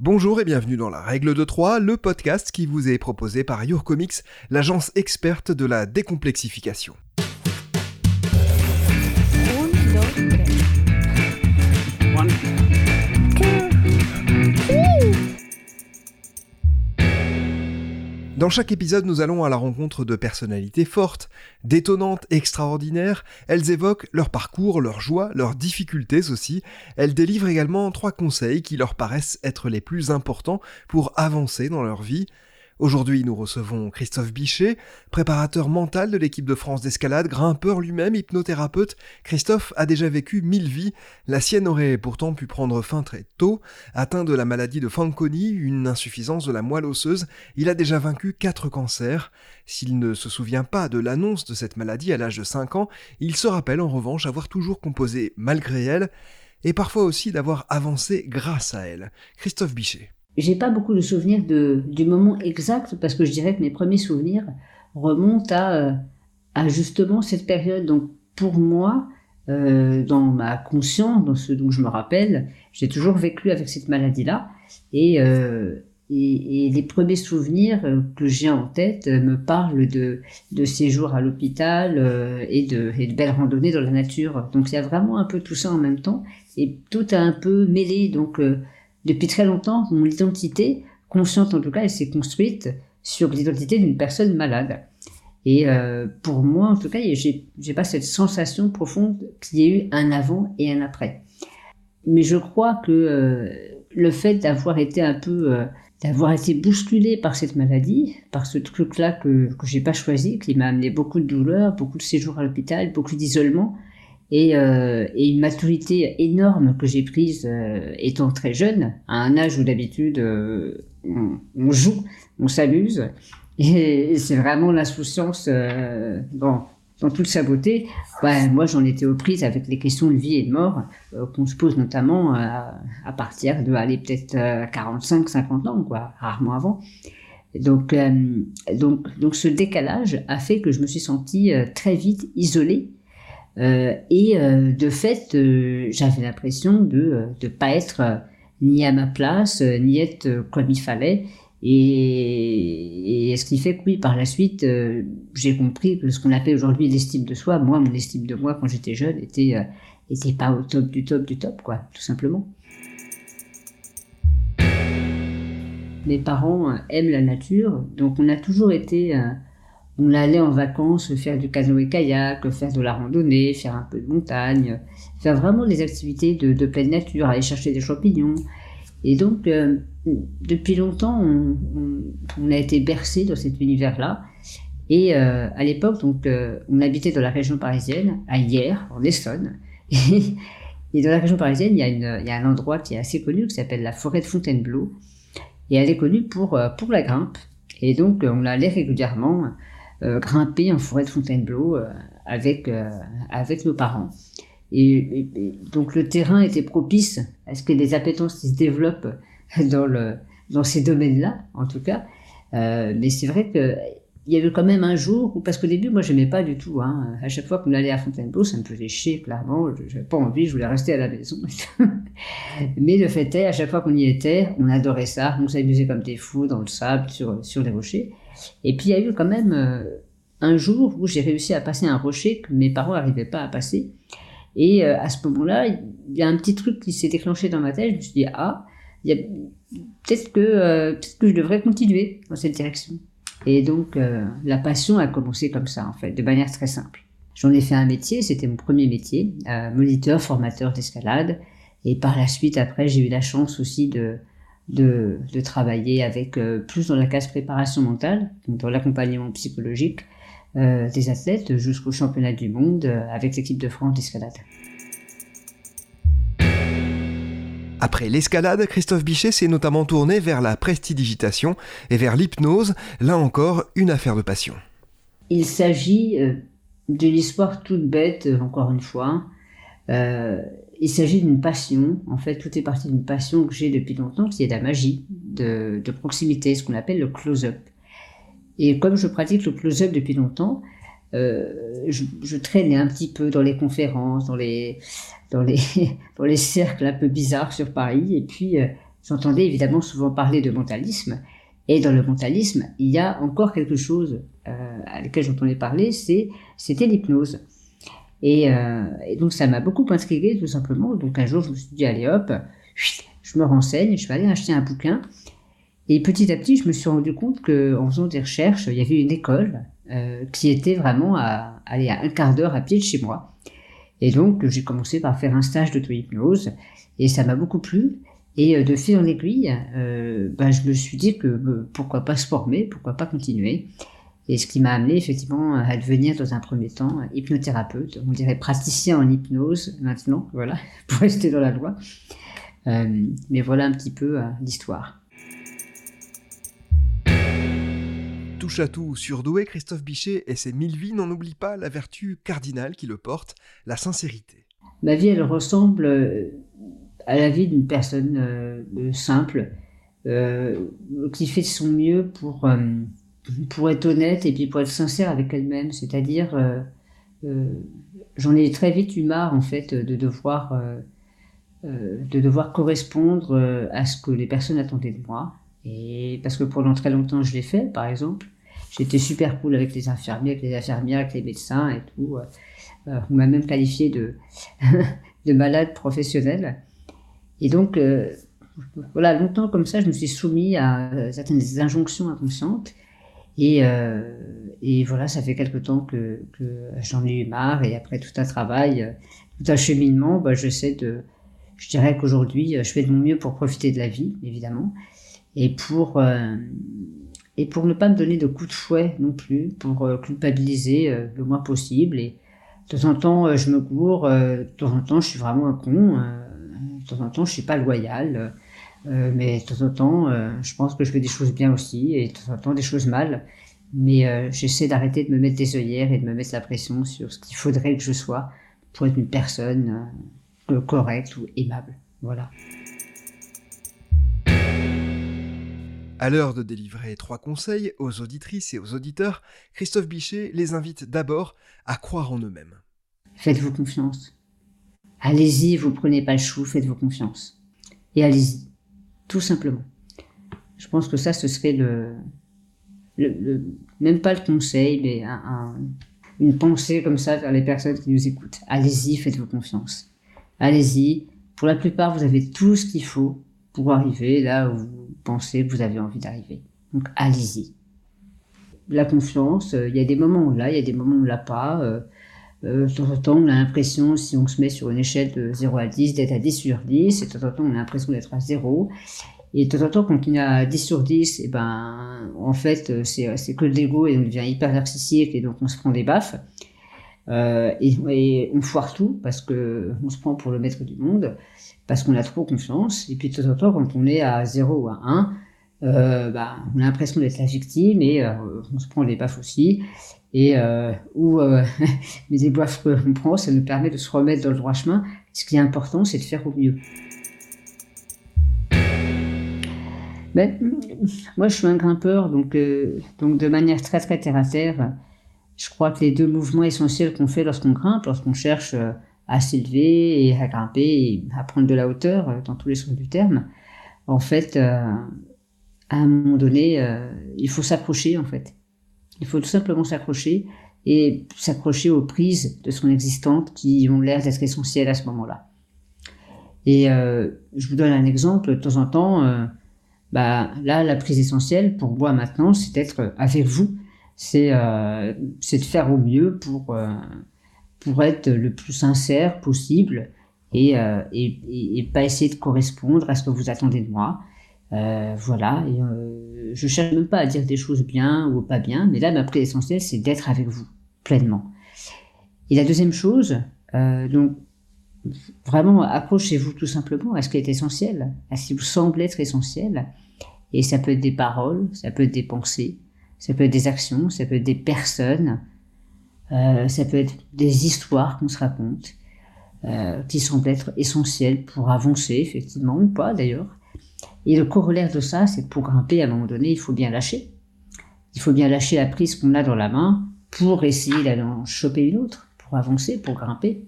Bonjour et bienvenue dans La Règle de 3, le podcast qui vous est proposé par Your Comics, l'agence experte de la décomplexification. Dans chaque épisode, nous allons à la rencontre de personnalités fortes, détonnantes, extraordinaires. Elles évoquent leur parcours, leurs joies, leurs difficultés aussi. Elles délivrent également trois conseils qui leur paraissent être les plus importants pour avancer dans leur vie. Aujourd'hui, nous recevons Christophe Bichet, préparateur mental de l'équipe de France d'escalade, grimpeur lui-même, hypnothérapeute. Christophe a déjà vécu mille vies. La sienne aurait pourtant pu prendre fin très tôt. Atteint de la maladie de Fanconi, une insuffisance de la moelle osseuse, il a déjà vaincu quatre cancers. S'il ne se souvient pas de l'annonce de cette maladie à l'âge de 5 ans, il se rappelle en revanche avoir toujours composé malgré elle, et parfois aussi d'avoir avancé grâce à elle. Christophe Bichet. J'ai pas beaucoup de souvenirs du moment exact parce que je dirais que mes premiers souvenirs remontent à, euh, justement cette période. Donc pour moi, euh, dans ma conscience, dans ce dont je me rappelle, j'ai toujours vécu avec cette maladie-là. Et, euh, les premiers souvenirs que j'ai en tête me parlent de, de séjours à l'hôpital et, de, et de belles randonnées dans la nature. Donc il y a vraiment un peu tout ça en même temps. Et tout a un peu mêlé. Donc depuis très longtemps, mon identité, consciente en tout cas, elle s'est construite sur l'identité d'une personne malade. Et euh, pour moi, en tout cas, j'ai pas cette sensation profonde qu'il y ait eu un avant et un après. Mais je crois que euh, le fait d'avoir été un peu, euh, d'avoir été bousculé par cette maladie, par ce truc-là que que j'ai pas choisi, qui m'a amené beaucoup de douleurs, beaucoup de séjours à l'hôpital, beaucoup d'isolement, et, euh, et, une maturité énorme que j'ai prise euh, étant très jeune, à un âge où d'habitude euh, on, joue, on s'amuse, et, c'est vraiment l'insouciance dans, toute sa beauté. Ouais, moi, j'en étais aux prises avec les questions de vie et de mort qu'on se pose notamment à, partir de, aller peut-être 45, 50 ans, quoi, rarement avant. Donc, donc, donc, ce décalage a fait que je me suis sentie très vite isolée et euh, de fait, euh, j'avais l'impression de ne pas être ni à ma place, ni être comme il fallait. Et, et, ce qui fait que oui, par la suite, j'ai compris que ce qu'on appelle aujourd'hui l'estime de soi, moi, mon estime de moi quand j'étais jeune était pas au top du top du top, quoi, tout simplement. Mes parents aiment la nature, donc on a toujours été on allait en vacances faire du canoë-kayak, faire de la randonnée, faire un peu de montagne, faire vraiment des activités de, pleine nature, aller chercher des champignons. Et donc, euh, depuis longtemps, on, a été bercé dans cet univers-là. Et euh, à l'époque, donc, euh, on habitait dans la région parisienne, à Hier, en Essonne. Et, dans la région parisienne, il y, a il y, a un endroit qui est assez connu, qui s'appelle la forêt de Fontainebleau. Et elle est connue pour, pour la grimpe. Et donc, on allait régulièrement grimper en forêt de Fontainebleau euh, avec, euh, avec nos parents. Et, donc le terrain était propice à ce que les appétences se développent dans, le, dans ces domaines-là, en tout cas. mais c'est vrai que il y avait quand même un jour où, parce qu'au début, moi, j'aimais pas du tout. Hein. À chaque fois qu'on allait à Fontainebleau, ça me faisait chier, clairement. J'avais pas envie, je voulais rester à la maison. Mais le fait est, à chaque fois qu'on y était, on adorait ça. On s'amusait comme des fous dans le sable, sur, sur les rochers. Et puis il y a eu quand même euh, un jour où j'ai réussi à passer un rocher que mes parents n'arrivaient pas à passer. Et euh, à ce moment-là, il y a un petit truc qui s'est déclenché dans ma tête. Je me suis dit, ah, peut-être que, euh, que je devrais continuer dans cette direction. Et donc, la passion a commencé comme ça, en fait, de manière très simple. J'en ai fait un métier, c'était mon premier métier, moniteur, formateur d'escalade. Et par la suite, après, j'ai eu la chance aussi de, de, travailler avec euh, plus dans la case préparation mentale, donc dans l'accompagnement psychologique euh, des athlètes jusqu'au championnat du monde euh, avec l'équipe de France d'escalade. Après l'escalade, Christophe Bichet s'est notamment tourné vers la prestidigitation et vers l'hypnose, là encore une affaire de passion. Il s'agit d'une histoire toute bête, encore une fois. Euh, il s'agit d'une passion. En fait, tout est parti d'une passion que j'ai depuis longtemps, qui est la magie de proximité, ce qu'on appelle le close-up. Et comme je pratique le close-up depuis longtemps, euh, je, traînais un petit peu dans les conférences, dans les, dans les, dans les cercles un peu bizarres sur Paris. Et puis, euh, j'entendais évidemment souvent parler de mentalisme. Et dans le mentalisme, il y a encore quelque chose euh, à laquelle j'entendais parler, c'est, c'était l'hypnose. Et, donc ça m'a beaucoup intrigué tout simplement. Donc un jour, je me suis dit, allez hop, je me renseigne, je vais aller acheter un bouquin. Et petit à petit, je me suis rendu compte qu'en faisant des recherches, il y avait une école euh, qui était vraiment à, aller à un quart d'heure à pied de chez moi. Et donc, j'ai commencé par faire un stage d'auto-hypnose et ça m'a beaucoup plu. Et euh, de fil en aiguille, ben, je me suis dit que pourquoi pas se former, pourquoi pas continuer. Et ce qui m'a amené effectivement à devenir dans un premier temps hypnothérapeute, on dirait praticien en hypnose maintenant, voilà, pour rester dans la loi. mais voilà un petit peu l'histoire. Touche à tout surdoué, Christophe Bichet et ses mille vies n'en oublient pas la vertu cardinale qui le porte, la sincérité. Ma vie, elle ressemble euh, à la vie d'une personne euh, simple, euh, qui fait son mieux pour, pour être honnête et puis pour être sincère avec elle-même. C'est-à-dire, j'en ai très vite eu marre, en fait, de devoir, de devoir correspondre à ce que les personnes attendaient de moi. Et parce que pendant très longtemps, je l'ai fait, par exemple. J'étais super cool avec les infirmiers, avec les infirmières, avec les médecins et tout. Euh, on m'a même qualifié de, de malade professionnel. Et donc, euh, voilà, longtemps comme ça, je me suis soumis à certaines injonctions inconscientes. Et, euh, et voilà, ça fait quelque temps que, que j'en ai eu marre. Et après tout un travail, tout un cheminement, bah, je sais de, je dirais qu'aujourd'hui, je fais de mon mieux pour profiter de la vie, évidemment, et pour et pour ne pas me donner de coups de fouet non plus, pour euh, culpabiliser euh, le moins possible. Et de temps en temps, euh, je me cours, de temps en temps, je suis vraiment un con, de temps en temps, je suis pas loyal, mais de temps en temps, je pense que je fais des choses bien aussi, et de temps en temps, des choses mal. Mais j'essaie d'arrêter de me mettre des œillères et de me mettre la pression sur ce qu'il faudrait que je sois pour être une personne correcte ou aimable. Voilà. À l'heure de délivrer trois conseils aux auditrices et aux auditeurs, Christophe Bichet les invite d'abord à croire en eux-mêmes. Faites-vous confiance. Allez-y, vous prenez pas le chou, faites-vous confiance. Et allez-y, tout simplement. Je pense que ça, ce serait le, même pas le conseil, mais une pensée comme ça vers les personnes qui nous écoutent. Allez-y, faites-vous confiance. Allez-y. Pour la plupart, vous avez tout ce qu'il faut pour arriver là où vous pensez que vous avez envie d'arriver. Donc allez-y. La confiance, euh, il y a des moments où on l'a, il y a des moments où on l'a pas. Euh, euh, de temps en temps, on a l'impression, si on se met sur une échelle de 0 à 10, d'être à 10 sur 10, et de temps en temps, on a l'impression d'être à 0. Et de temps en temps, quand on est à 10 sur 10, et eh ben, en fait, c'est que de l'ego et on devient hyper narcissique et donc on se prend des baffes. Euh, et, on foire tout parce que on se prend pour le maître du monde parce qu'on a trop confiance. Et puis de temps en temps, quand on est à 0 ou à 1, euh, bah, on a l'impression d'être la victime et euh, on se prend les baffes aussi. Et ou les baffes qu'on prend, ça nous permet de se remettre dans le droit chemin. Ce qui est important, c'est de faire au mieux. Ben, moi, je suis un grimpeur, donc, donc de manière très très terre à terre, je crois que les deux mouvements essentiels qu'on fait lorsqu'on grimpe, lorsqu'on cherche euh, à s'élever et à grimper à prendre de la hauteur euh, dans tous les sens du terme. En fait, euh, à un moment donné, il faut s'accrocher en fait. Il faut tout simplement s'accrocher et s'accrocher aux prises de son existante qui ont l'air d'être essentielles à ce moment-là. Et je vous donne un exemple. De temps en temps, bah, là, la prise essentielle pour moi maintenant, c'est d'être avec vous. C'est de faire au mieux pour pour être le plus sincère possible et, euh, et, et, pas essayer de correspondre à ce que vous attendez de moi. Euh, voilà, et, euh, je cherche même pas à dire des choses bien ou pas bien, mais là, ma prise essentielle, c'est d'être avec vous pleinement. Et la deuxième chose, euh, donc, vraiment, accrochez-vous tout simplement à ce qui est essentiel, à ce qui vous semble être essentiel. Et ça peut être des paroles, ça peut être des pensées, ça peut être des actions, ça peut être des personnes, euh, ça peut être des histoires qu'on se raconte, euh, qui semblent être essentielles pour avancer, effectivement, ou pas d'ailleurs. Et le corollaire de ça, c'est pour grimper, à un moment donné, il faut bien lâcher. Il faut bien lâcher la prise qu'on a dans la main pour essayer d'aller en choper une autre, pour avancer, pour grimper.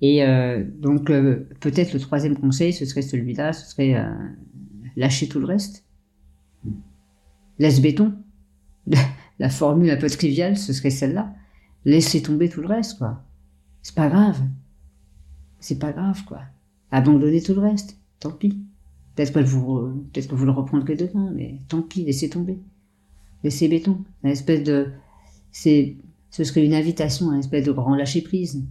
Et euh, donc, peut-être le troisième conseil, ce serait celui-là, ce serait lâcher tout le reste. Laisse béton. La formule un peu triviale, ce serait celle-là. Laissez tomber tout le reste, quoi. C'est pas grave. C'est pas grave, quoi. Abandonnez tout le reste. Tant pis. Peut-être que vous, peut-être que vous le reprendrez demain, mais tant pis, laissez tomber. Laissez béton. Une espèce de, c'est, ce serait une invitation à une espèce de grand lâcher prise.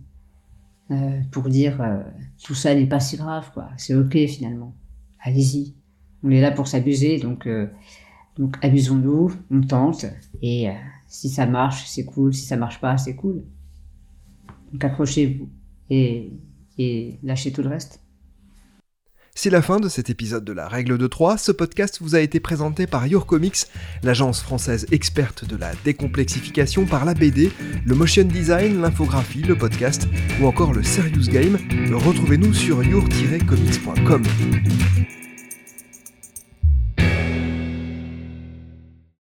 Euh, pour dire euh, tout ça n'est pas si grave, quoi. C'est ok finalement. Allez-y. On est là pour s'abuser, donc euh, donc abusons-nous, on tente et si ça marche, c'est cool. Si ça marche pas, c'est cool. Donc accrochez-vous et et lâchez tout le reste. C'est la fin de cet épisode de la règle de 3. Ce podcast vous a été présenté par Your Comics, l'agence française experte de la décomplexification par la BD, le motion design, l'infographie, le podcast ou encore le serious game. Retrouvez-nous sur your-comics.com.